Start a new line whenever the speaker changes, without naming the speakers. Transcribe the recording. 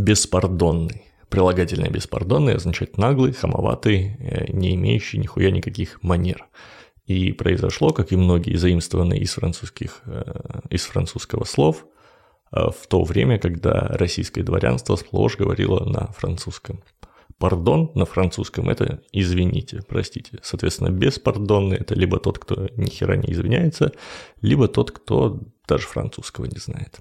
беспардонный. Прилагательное беспардонный означает наглый, хамоватый, э, не имеющий нихуя никаких манер. И произошло, как и многие заимствованные из, французских, э, из французского слов, э, в то время, когда российское дворянство сплошь говорило на французском. Пардон на французском – это «извините», простите. Соответственно, беспардонный – это либо тот, кто ни хера не извиняется, либо тот, кто даже французского не знает.